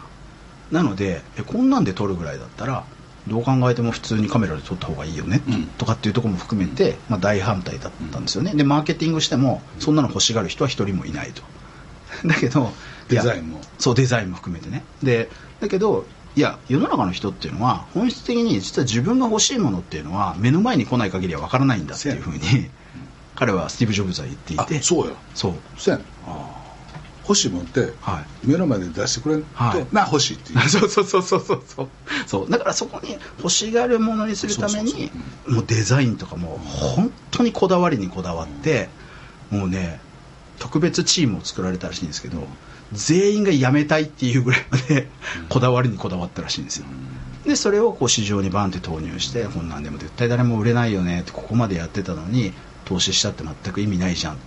なのでえこんなんで撮るぐらいだったらどう考えても普通にカメラで撮った方がいいよね、うん。とかっていうところも含めて、まあ、大反対だったんですよね。でマーケティングしてもそんなの欲しがる人は一人もいないと。だけどデザインも。そうデザインも含めてね。でだけどいや世の中の人っていうのは本質的に実は自分が欲しいものっていうのは目の前に来ない限りは分からないんだっていうふうに彼はスティーブ・ジョブズは言っていあてそうや。そう。そうやね。ん欲しいもんってはい。目の前で出してくれんと、はい。な欲しいっていう。そうそうそうそうそう。そう。そうだからそこに欲しがるものにするためにもうデザインとかも本当にこだわりにこだわってもうね特別チームを作られたらしいんですけど全員が辞めたいっていうぐらいまでこだわりにこだわったらしいんですよ。でそれをこう市場にバンって投入してこんなんでも絶対誰も売れないよねってここまでやってたのに投資したって全く意味ないじゃんっ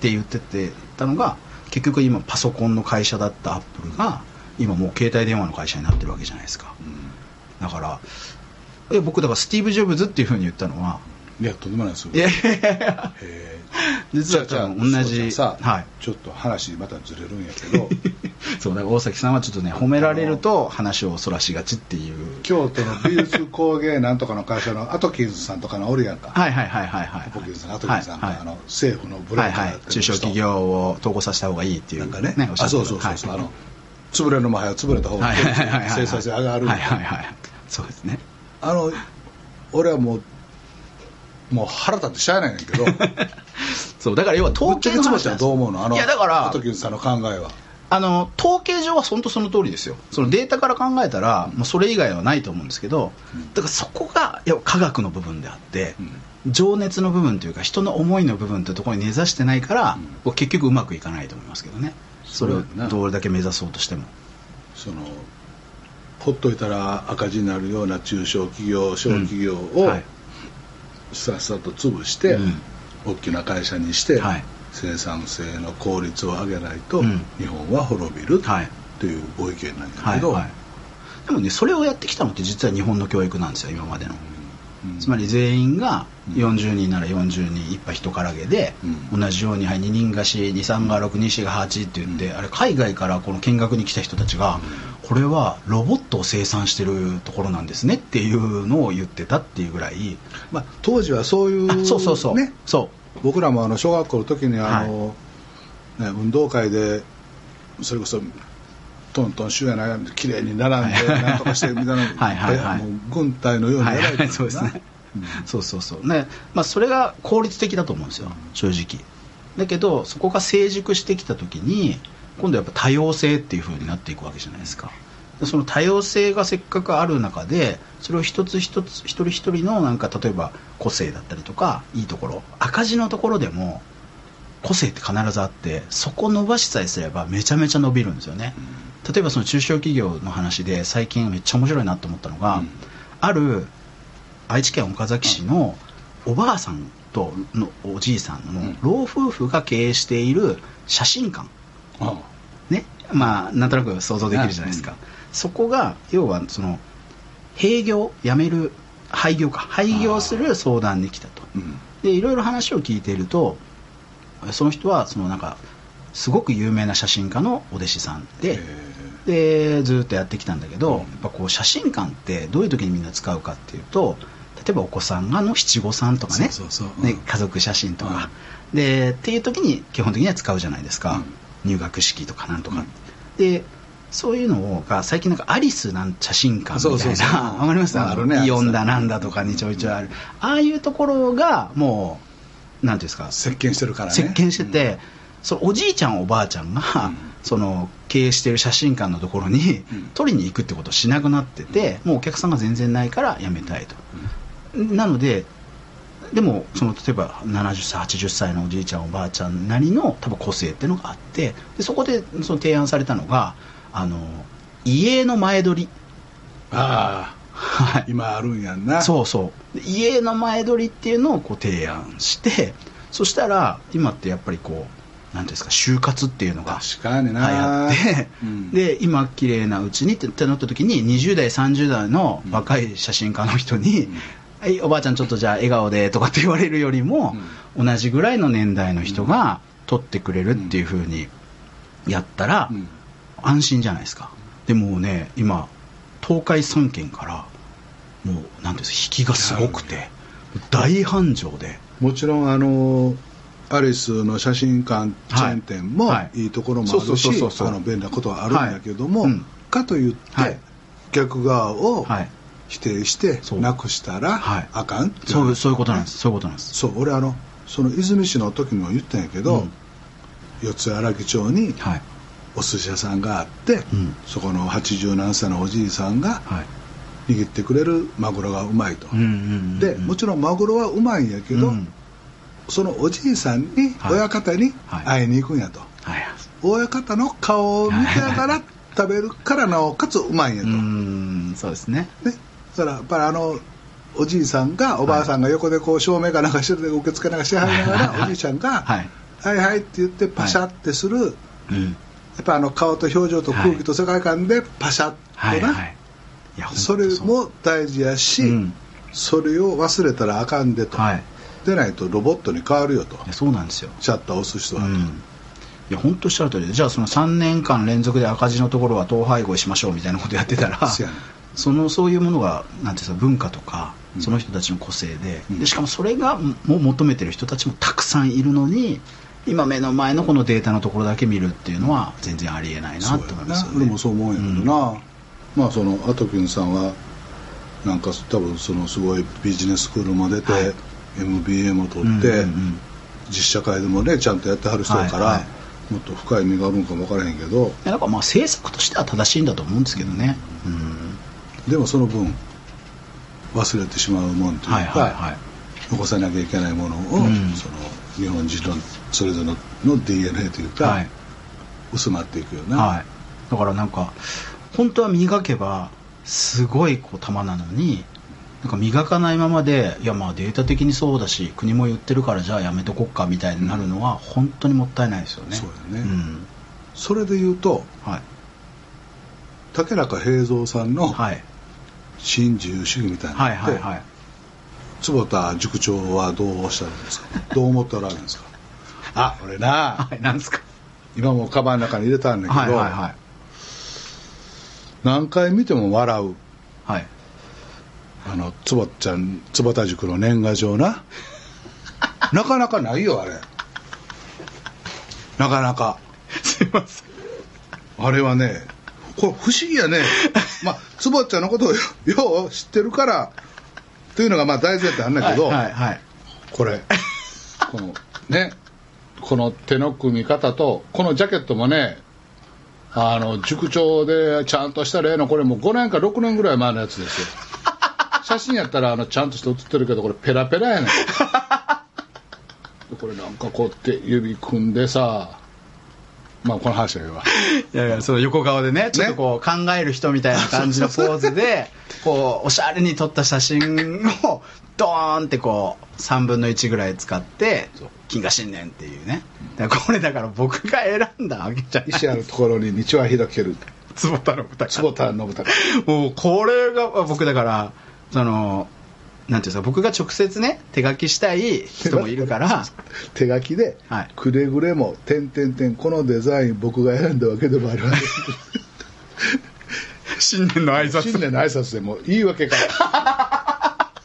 て言っててたのが結局今パソコンの会社だったアップルが今もう携帯電話の会社になってるわけじゃないですか。だからえ僕だからスティーブ・ジョブズっていうふうに言ったのはいやとんでもないですよ。いやいやいや。へー実は多分同じさあ、はい。ちょっと話またずれるんやけど。そうだから大崎さんはちょっとね褒められると話をそらしがちっていう。京都の美術工芸なんとかの会社のアトキンズさんとかのおるやんか、はいはいはいはいはいアトキンズさんアトキンズさんが、はいはいあの政府のブロはいはい。中小企業を統合させた方がいいっていう。なんかね。おっしゃってるあそうそうそうそう、はい。あの潰れるのも早潰れた方が生産性上がるはいはいはい。そうですね。あの俺はもうもう腹立ってしゃあないねんけど。そうだから要は統計の話なんですんどう思うのあのいやだからアトキンズさんの考えは。あの統計上は本当その通りですよ。そのデータから考えたら、もうそれ以外はないと思うんですけど、だからそこがいや科学の部分であって、情熱の部分というか人の思いの部分というところに根ざしてないから、僕結局うまくいかないと思いますけどね。それをどれだけ目指そうとしても。そのほっといたら赤字になるような中小企業小企業をはいさっさと潰して、うん。大きな会社にして、はい。生産性の効率を上げないと、うん。日本は滅びるはい。というご意見なんだけど、はいはい、でもねそれをやってきたのって実は日本の教育なんですよ今までの、うん。つまり全員が40人なら40人一杯一からげで、うん。同じように、はい、2人貸し23が6二4が8って言って、あれ海外からこの見学に来た人たちが、これはロボットを生産してるところなんですねっていうのを言ってたっていうぐらい、まあ、当時はそういう、あそうそうそう、ね、そ僕らもあの小学校の時にあの、ね、運動会でそれこそトントンシュやな綺麗に並んではい。なんとかしてみたいな はいはいはい。軍隊のようう、はいにやられてるそうですね、うんそうそうそう。ねまあ、それが効率的だと思うんですよ。正直。だけどそこが成熟してきた時に今度やっぱ多様性っていう風になっていくわけじゃないですか。でその多様性がせっかくある中でそれを一つ一つ一人一人のなんか例えば個性だったりとかいいところ赤字のところでも個性って必ずあってそこ伸ばしさえすればめちゃめちゃ伸びるんですよね、例えばその中小企業の話で最近めっちゃ面白いなと思ったのが、うん。ある愛知県岡崎市のおばあさんとのおじいさんのうん。老夫婦が経営している写真館。あねまあなんとなく想像できるじゃないですか、そこが要はその閉業やめる廃業か。廃業する相談に来たと。うん。でいろいろ話を聞いているとその人はそのなんかすごく有名な写真家のお弟子さんででずっとやってきたんだけど、やっぱこう写真館ってどういう時にみんな使うかっていうと例えばお子さんがの七五三とかね。ねうん。家族写真とか、でっていう時に基本的には使うじゃないですか、入学式とかなんとか、でそういうのが最近なんかアリスなん写真館みたいな。わかります？あるねイオンだなんだとかにちょいちょいある。ああいうところがもうなんていうんですか？席巻してるからね。席巻してて、そのおじいちゃんおばあちゃんが、うん。その経営している写真館のところに、うん。取りに行くってことをしなくなってて、もうお客さんが全然ないからやめたいと、なのででもその例えば70歳80歳のおじいちゃんおばあちゃんなりの多分個性っていうのがあってでそこでその提案されたのがあの家の前撮り。あはい。あ今あるんやんな。そうそう。で家の前撮りっていうのをこう提案してそしたら今ってやっぱりこうなんていうんですか就活っていうのが流な。行って、うん。で今綺麗なうちにってってなった時に20代30代の若い写真家の人に「はいおばあちゃんちょっとじゃあ笑顔で」とかって言われるよりも、同じぐらいの年代の人が撮ってくれるっていう風にやったら、うん。安心じゃないですか。でもうね今東海3県からもうなんていうんですか引きがすごくて大繁盛で。もちろんあのアリスの写真館チェーン店もはい。い。いところもあそうそうるしそうそうそう。あの便利なことはあるんだけども、かといって、はい。逆側をはい否定してそう。なくしたらはい。あかんそうそういうことなんです。そういうことなんです。そう俺あのその泉市の時にも言ったんやけど、うん。四谷荒木町にはい。お寿司屋さんがあって、うん。そこの80何歳のおじいさんがはい。握ってくれるマグロがうまいと、でもちろんマグロはうまいんやけど、うん。そのおじいさんにはい。親方にはい。会いに行くんやと、はい。親方の顔を見ながら食べるからなおかつうまいんやうと、そうですねだからやっぱりあのおじいさんがおばあさんが横でこう照明かなんかしてるで受付なんかしはりながらおじいちゃんが「はい。はいはい」って言ってパシャってする、うん。やっぱあの顔と表情と空気と世界観でパシャッとな、それうも大事やし、うん。それを忘れたらあかんでと、はい。でないとロボットに変わるよと。そうなんですよ。シャッター押す人はと、うん。いや本当おっしゃる通りでじゃあその3年間連続で赤字のところは統廃合しましょうみたいなことやってたらそのそういうものがなんていうか文化とかうん。その人たちの個性で,、うん。でしかもそれがも求めてる人たちもたくさんいるのに今目の前のこのデータのところだけ見るっていうのは全然ありえないなと思いますよね。俺もそう思うんやけどな、まあそのアトキンさんはなんか多分そのすごいビジネススクールも出て、はい。MBA も取うんって、うんうん実社会でもねちゃんとやってはる人やから、はいはい。もっと深い意味があるんかも分からへんけど。なんかまあ政策としては正しいんだと思うんですけどね、うんでもその分忘れてしまうもんというか、はいはいはい。残さなきゃいけないものを、うん。その日本人のそれぞれの DNA というか、はい。薄まっていくよな、はい、だからなんか本当は磨けばすごいこう球なのになんか磨かないままでいやまあデータ的にそうだし国も言ってるからじゃあやめとこっかみたいになるのは本当にもったいないですよね。そうだよね。ん。それで言うとはい。竹中平蔵さんのはい新自由主義みたいなのはいって、はいはい。坪田塾長はどうおっしゃるんですか？どう思っておられるんですか？あ俺な。はいなんですか？今もカバンの中に入れたんだけど、はいはいはい。何回見ても笑う。はい。あの坪ちゃん坪田塾の年賀状な。なかなかないよあれ。なかなか。すいません。あれはねこれ不思議やね。まあ坪ちゃんのことをよよう知ってるからというのがまあ大前提あんだけど、はいはいはい。これ。このね。この手の組み方とこのジャケットもねあの塾長でちゃんとした例のこれもう5年か6年ぐらい前のやつですよ。写真やったらあのちゃんとして写ってるけどこれペラペラやねん。でこれなんかこうやって指組んでさまあこの話は言うわ。いやいやその横顔でねちょっとこう考える人みたいな感じのポーズで こうおしゃれに撮った写真をドーンってこう3分の1ぐらい使って金河新年っていうね。これだから僕が選んだわけじゃない石あるところに道は開ける。坪田の歌坪田信孝。もうこれが僕だからそのなんていうんですか僕が直接ね手書きしたい人もいるから。手書きではい「くれぐれも点点点このデザイン僕が選んだわけでもありません」新年の挨新年の挨拶でも言い訳から。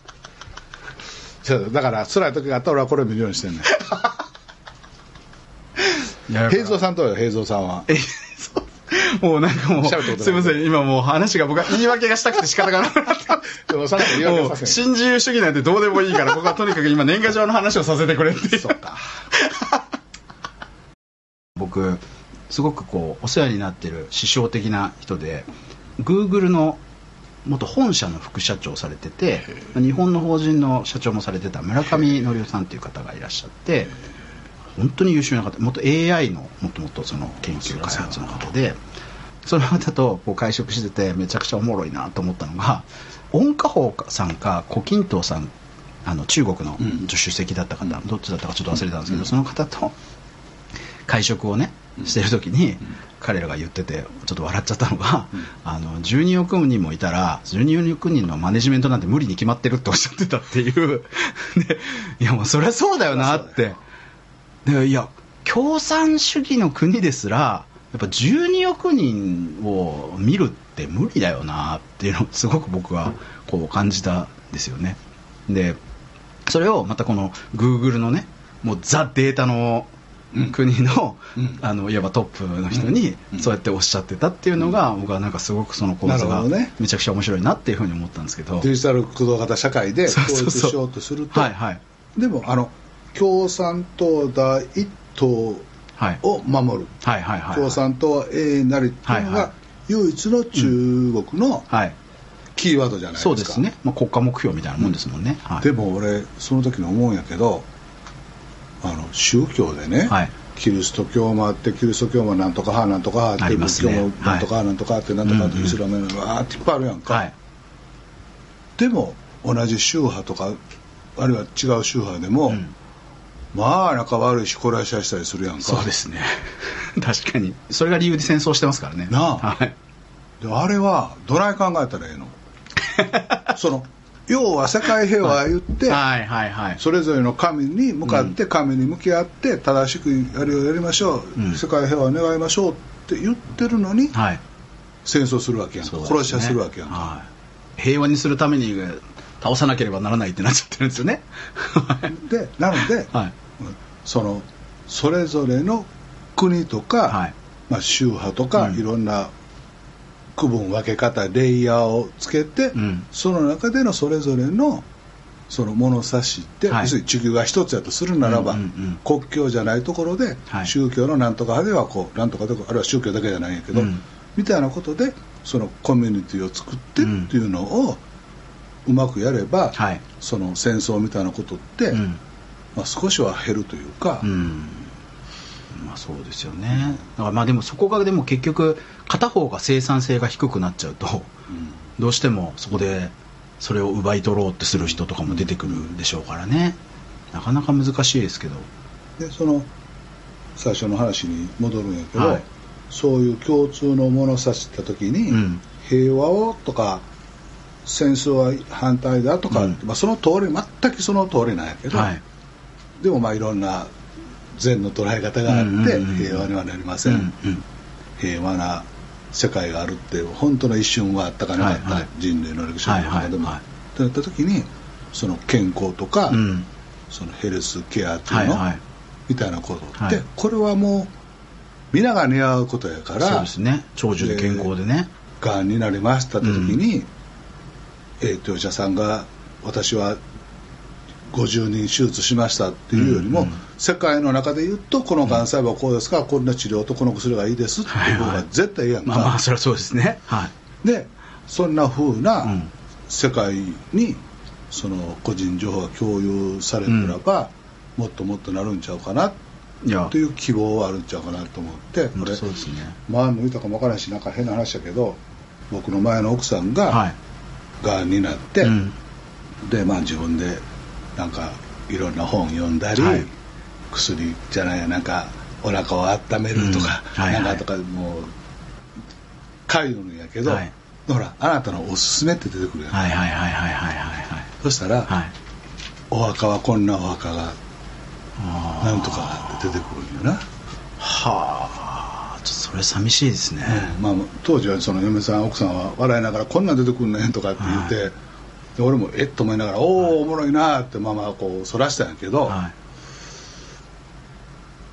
そうだから辛い時があったら俺はこれ見るようにしてんねん。平蔵さんとよ平蔵さんは もうなんかもうすいません。今もう話が僕は言い訳がしたくて仕方がなくなった でも新自由主義なんてどうでもいいから僕はとにかく今年賀状の話をさせてくれってそうか。僕すごくこうお世話になってる師匠的な人で Google の元本社の副社長をされてて日本の法人の社長もされてた村上則夫さんっていう方がいらっしゃって本当に優秀な方元 AI のもともとその研究開発の方でその方とこう会食しててめちゃくちゃおもろいなと思ったのが温家宝さんか胡錦涛さんあの中国の主席だった方、どっちだったかちょっと忘れたんですけど、その方と会食をねしてる時に、彼らが言っててちょっと笑っちゃったのが、あの12億人もいたら12億人のマネジメントなんて無理に決まってるっておっしゃってたっていう。でいやもうそりゃそうだよなってでいや共産主義の国ですらやっぱ12億人を見るって無理だよなっていうのをすごく僕はこう感じたんですよね。でそれをまたこの Google のねもうザ・データの国の,、あのいわばトップの人にそうやっておっしゃってたっていうのが、僕はなんかすごくその構図がめちゃくちゃ面白いなっていうふうに思ったんですけど。デジタル駆動型社会で統一しようとすると。はいはい。でもあの共産党第一党はい。を守る、はいはいはい。共産党は永遠なりっていうのが唯一の中国のはい。キーワードじゃないですか、そうですね、まあ、国家目標みたいなもんですもんね、はい。でも俺その時に思うんやけどあの宗教でね、はい。キリスト教もあってキリスト教もなんとか派なんとか派って仏教もなんとか派なんとかってなんとかってイスラムのわーっていっぱいあるやんか、はい。でも同じ宗派とかあるいは違う宗派でも、うんまあ仲悪いし殺し合いしたりするやんか。そうですね。確かに。それが理由で戦争してますからね。なあ。はい。であれはどない考えたらええの。その要は世界平和言って、はいはいはい。それぞれの神に向かって神に向き合って正しくやりをやりましょう、うん。世界平和を願いましょうって言ってるのにはい。戦争するわけやんか、ね。殺し合いするわけやんか、はい、平和にするために倒さなければならないってなっちゃってるんですよね。でなので、はいそのそれぞれの国とか、はい。まあ、宗派とか、うん。いろんな区分分け方レイヤーをつけて、うん。その中でのそれぞれのその物差しって、はい。要するに地球が一つやとするならば、うんうんうん。国境じゃないところで、はい。宗教のなんとか派ではこうなんとかであるいは宗教だけじゃないんやけど、うん。みたいなことでそのコミュニティを作ってっていうのをうまくやれば、はい。その戦争みたいなことって、うんまあ、少しは減るというか、うん。まあそうですよね。だからまあでもそこがでも結局片方が生産性が低くなっちゃうとどうしてもそこでそれを奪い取ろうってする人とかも出てくるでしょうからね。なかなか難しいですけど。でその最初の話に戻るんやけど、はい。そういう共通の物差しった時に、うん。平和をとか戦争は反対だとか、うん。まあ、その通り全くその通りなんやけど、はいでもまあいろんな善の捉え方があって、平和にはなりません、うんうん。平和な世界があるって本当の一瞬はあったかなかった、はいはい。人類の歴史の中でも、はいはいはい。ってなった時にその健康とか、うんそのヘルスケアっていうの、はいはい。みたいなことって、はい。これはもう皆が似合うことやからそうですね。長寿で健康でね。がんになりましたって時に、えーとお医者さんが私は50人手術しましたっていうよりも、うんうん。世界の中で言うとこのがん細胞はこうですから、こんな治療とこの薬がいいですっていう方が絶対いいやんか、まあまあそれはそうですね。はい。でそんな風うなん。世界にその個人情報が共有されたらば、もっともっとなるんちゃうかなという希望はあるんちゃうかなと思ってこれ。そうですね。前も言ったかもわからないしなんか変な話だけど僕の前の奥さんはがい。がんになって、うん。でまあ自分でなんかいろんな本読んだり、はい。薬じゃないやなんかお腹を温めるとか、うん。はいはい。なんかとかもう書いてるんやけど、はい。ほらあなたのおすすめって出てくるやん、はいはいはいはいはいはい。はいそしたら、はい。お墓はこんなお墓がなんとかって出てくるんよな、はあそれ寂しいですね、まあ、当時はその嫁さん奥さんは笑いながら「こんなん出てくんねん」とかって言って、はで俺もえっ？と思いながら「おおおもろいな」ってまあまあこうそらしたんやけど、は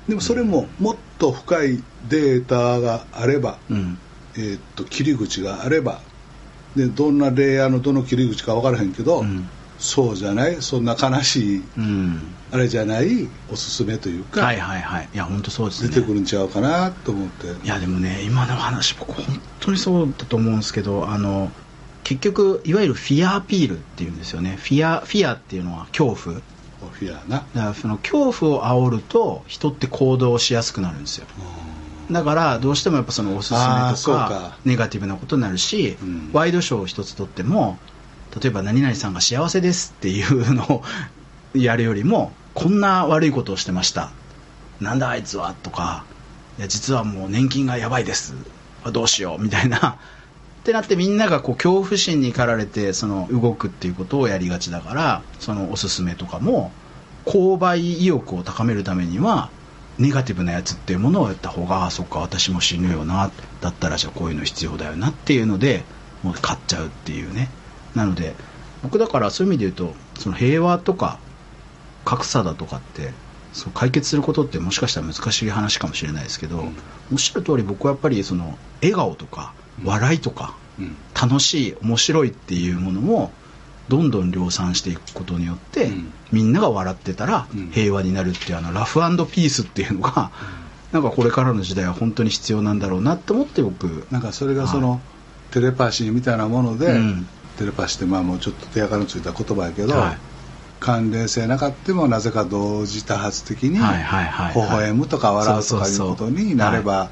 い。でもそれももっと深いデータがあれば、うん。えーっと切り口があればでどんなレイヤーのどの切り口か分からへんけど、うん。そうじゃないそんな悲しいうん。あれじゃないおすすめというか、はいはいはい。いや本当そうですね。出てくるんちゃうかなと思って。いやでもね今の話僕本当にそうだと思うんですけどあの結局いわゆるフィアアピールっていうんですよね。フィアフィアっていうのは恐怖。だかフィアな。らその恐怖を煽ると人って行動しやすくなるんですよ。だからどうしてもやっぱそのおすすめとかネガティブなことになるし、うん。ワイドショーを一つとっても例えば何々さんが幸せですっていうのを やるよりもこんな悪いことをしてました。なんだあいつはとかいや実はもう年金がやばいです。どうしよう。みたいなってなってみんながこう恐怖心に駆られてその動くっていうことをやりがちだからそのおすすめとかも購買意欲を高めるためにはネガティブなやつっていうものをやった方がそっか私も死ぬよなだったらじゃあこういうの必要だよなっていうのでもう買っちゃうっていうね。なので僕だからそういう意味で言うとその平和とか格差だとかってそう解決することってもしかしたら難しい話かもしれないですけど、うんおっしゃる通り僕はやっぱりその笑顔とか笑いとか、うん。楽しい面白いっていうものをどんどん量産していくことによって、うん。みんなが笑ってたらうん。平和になるっていうあのラフピースっていうのが、なんかこれからの時代は本当に必要なんだろうなって思って僕なんかそれがその、テレパシーみたいなもので、うん。テレパシーってまあもうちょっと手垢のついた言葉やけど、はい。関連性なかってもなぜか同時多発的に微はいはいはいはい。笑むとか笑うとかいうことになれば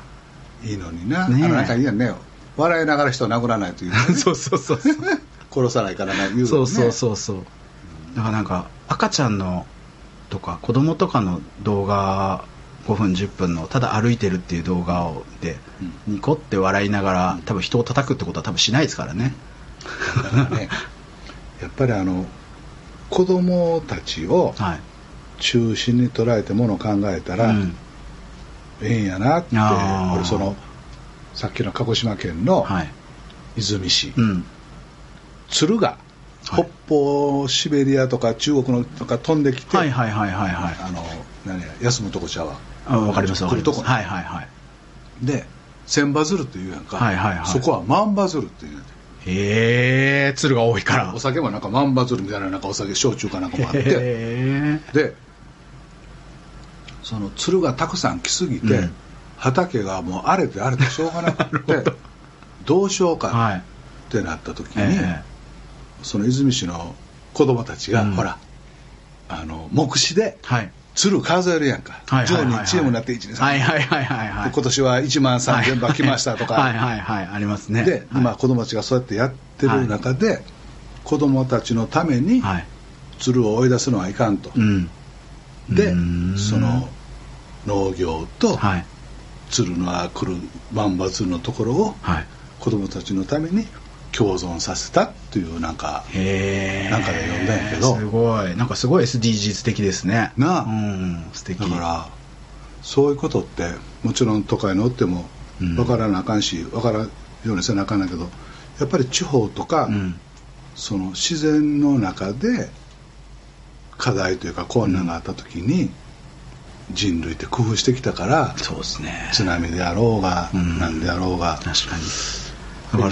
いいのにな、ねえあのなんかいいやんね笑いながら人を殴らないという、ね、そうそうそう殺さないからな言うよね。そうそうそうそう。だからなんか赤ちゃんのとか子供とかの動画5分10分のただ歩いてるっていう動画をでニコって笑いながら多分人を叩くってことは多分しないですからね。だからね やっぱりあの子供たちをはい。中心に捉えてものを考えたら、うん。ええんやなって俺そのさっきの鹿児島県のはい。出水市、うん。鶴がはい。北方シベリアとか中国のとか飛んできて、はいはいはいはいはい。あの何や休むとこちゃうわあわかりますわかります。はいはいはい。で千羽鶴っていうやんか、はいはいはい。そこは万羽鶴っていうやんへえ鶴が多いから。お酒もなんか万羽鶴みたいななんかお酒焼酎かなんかもあって。でその鶴がたくさん来すぎて、うん畑がもう荒れて荒れてしょうがなくてど。うしようかはい。ってなった時に、えその泉市の子供たちが、うん。ほらあの目視でえはい。鶴数えるやんか、はい。はい。はい。はい10人チームになって1 2 3、はい。はい。はい。はい。はい。今年は1万3000羽来ましたとか、はい。はい。はい。ありますね。で、はい。まあ、子供たちがそうやってやってる中で、子供たちのためにはい。鶴を追い出すのはいかんと、うん。でその農業とはい鶴の来る万羽鶴のところをはい。子供たちのために共存させたっていうなんかなんかで読んだんやけど。すごい。なんかすごい SDGs 的ですね。なあ。うん。素敵。だからそういうことってもちろん都会におってもうん。分からなあかんし分からんようにせなあかんないけどやっぱり地方とか、うん。その自然の中で課題というか困難があった時に人類って工夫してきたからそうですね。津波であろうがうん。何であろうが。確かに。だから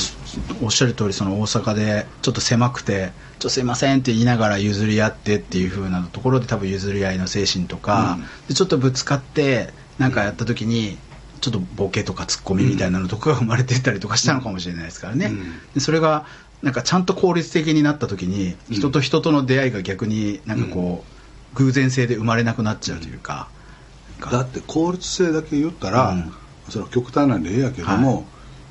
おっしゃる通りその大阪でちょっと狭くて「ちょっとすいません」って言いながら譲り合ってっていう風なところで多分譲り合いの精神とか、うん。でちょっとぶつかってなんかやった時にちょっとボケとかツッコミみたいなのとかが生まれてったりとかしたのかもしれないですからね、うん。でそれがなんかちゃんと効率的になった時にうん。人と人との出会いが逆になんかこう、偶然性で生まれなくなっちゃうというかだって効率性だけ言ったら、うん。それは極端なんでええやけども、は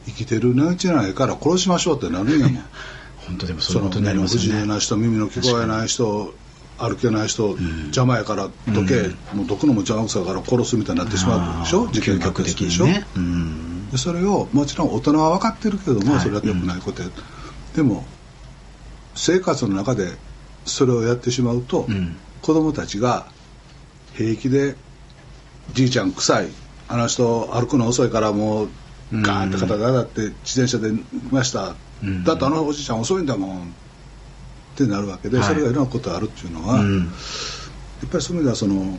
生きてる値打ちないから殺しましょうってなるんやもん。本当でもそのいうことになります不自よね由な人耳の聞こえない人歩けない人、邪魔やからどけ、うん。もうどくのも邪魔くさいから殺すみたいになってしまうでしょ？事件があった究極的でしょ、にね、うん。でそれをもちろん大人は分かってるけども、はい。それだけ良くないことや、でも生活の中でそれをやってしまうと、うん。子供たちが平気で「じいちゃん臭い。あの人歩くの遅いからもうガーンって肩が当たって自転車で行きました、うん。だってあのおじいちゃん遅いんだもん」ってなるわけで、はい。それがいろんなことあるっていうのは、うん。やっぱりそういう意味ではその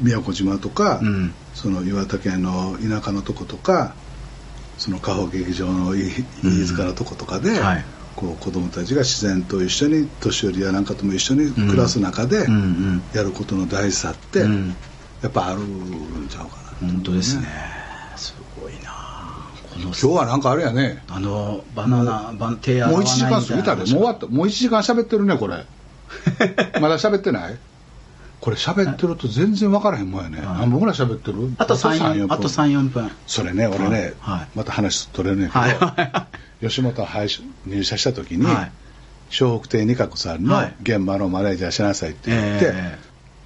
宮古島とか、うん。その岩手県の田舎のとことかその下方劇場の飯飯塚のとことかで、はい。こう子供たちが自然と一緒に年寄りやなんかとも一緒に暮らす中でやることの大事さって、うんやっぱあるんちゃうかな。本当ですね。すごいな。今日はなんかあれやね。あのバナナバン手洗もうわない1時間過ぎたで。もう終わった。もう1時間喋ってるねこれ。まだ喋ってない？これ喋ってると全然分からへんもんやね、はい。何分ぐらい喋ってる？あと3 4分。あと34分。それね俺ね、はい。はいまた話取れるねんけど、は吉本入し入社した時に、はい。笑福亭仁鶴さんのはい。現場のマネージャーしなさいって言って、え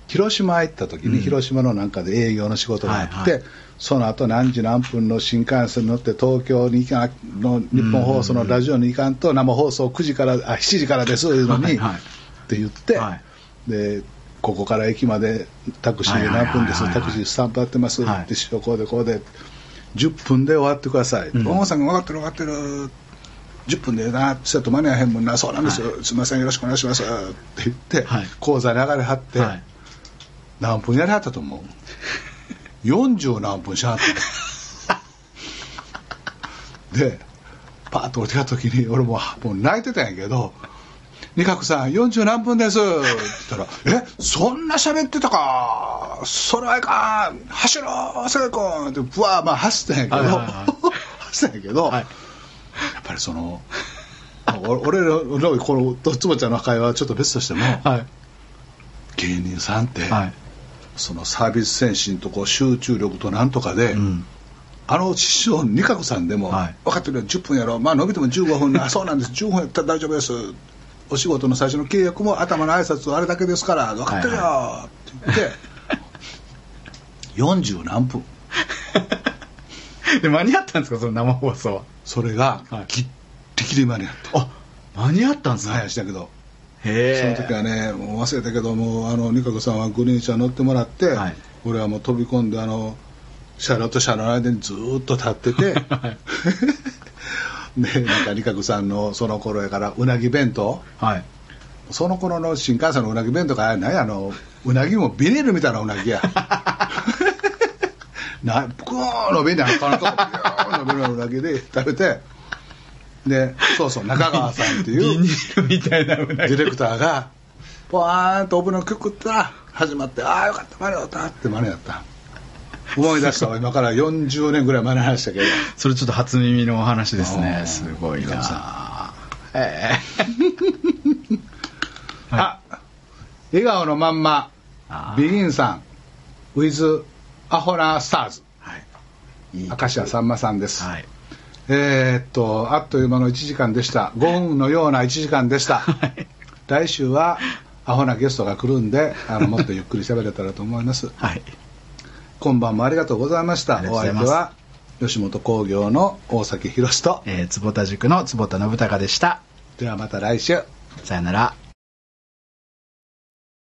広島行った時に、うん。広島のなんかで営業の仕事があって、はいはい。その後何時何分の新幹線に乗って東京に行かの日本放送のラジオに行かんと生放送9時からあ7時からですいうのに、はいはい。って言って、はい。でここから駅までタクシーで何分です、はいはいはい。はいタクシースタンプやってます、はい。って師匠こうでこうで10分で終わってください、うん大野さんが分かってる分かってる。10分でなちょっと間に合わへんもんなそうなんですよ、すみませんよろしくお願いします。って言って、はい。講座に流れはって、はい何分やりはったと思う？40何分しはった。でパーッと落ちた時に俺ももう泣いてたんやけど「二角さん40何分です」って言ったら「えそんな喋ってたか。それはいかん。走ろう瀬君」ってぶわーまあ走ったんやけど、はいはいはい。走ったんやけど、はい。やっぱりそのお俺のこのとつぼちゃんの会話はちょっと別としても、はい。芸人さんって、はいそのサービス精神とこう集中力となんとかで、うん。あの師匠二角さんでも、はい。分かってるよ10分やろ。まあ伸びても15分あ そうなんです。15分やったら大丈夫です。お仕事の最初の契約も頭の挨拶あれだけですから分かってるよ、はって言って。40何分。で間に合ったんですかその生放送は？それがはい。ぎっりぎり間に合ったあ間に合ったんですか？早したけどその時はねもう忘れたけどもうあの二角さんはグリーン車乗ってもらって、はい。俺はもう飛び込んであの車両と車両の間にずーっと立ってて、でなんか二角さんのその頃やからうなぎ弁当。はい。その頃の新幹線のうなぎ弁当が何やあのうなぎもビニールみたいなうなぎや。なグーン伸びんねん他のとこビューン伸びるうなぎで食べてでそうそう中川さんっていうみたいなディレクターがポワーンとオープンの曲った始まってああよかったマネやったってマネやった。思い出したわ 今から40年ぐらい前の話したけど。それちょっと初耳のお話ですあねーすごいな。え あ笑顔のまんまビギンさん with アホラースターズはい明石家さんまさんです、はいえーっとあっという間の1時間でした。5分のような1時間でした、はい。来週はアホなゲストが来るんであのもっとゆっくり喋れたらと思います。はい。今晩もありがとうございました。お相手は吉本興業の大崎宏とえー坪田塾の坪田信孝でした。ではまた来週。さよなら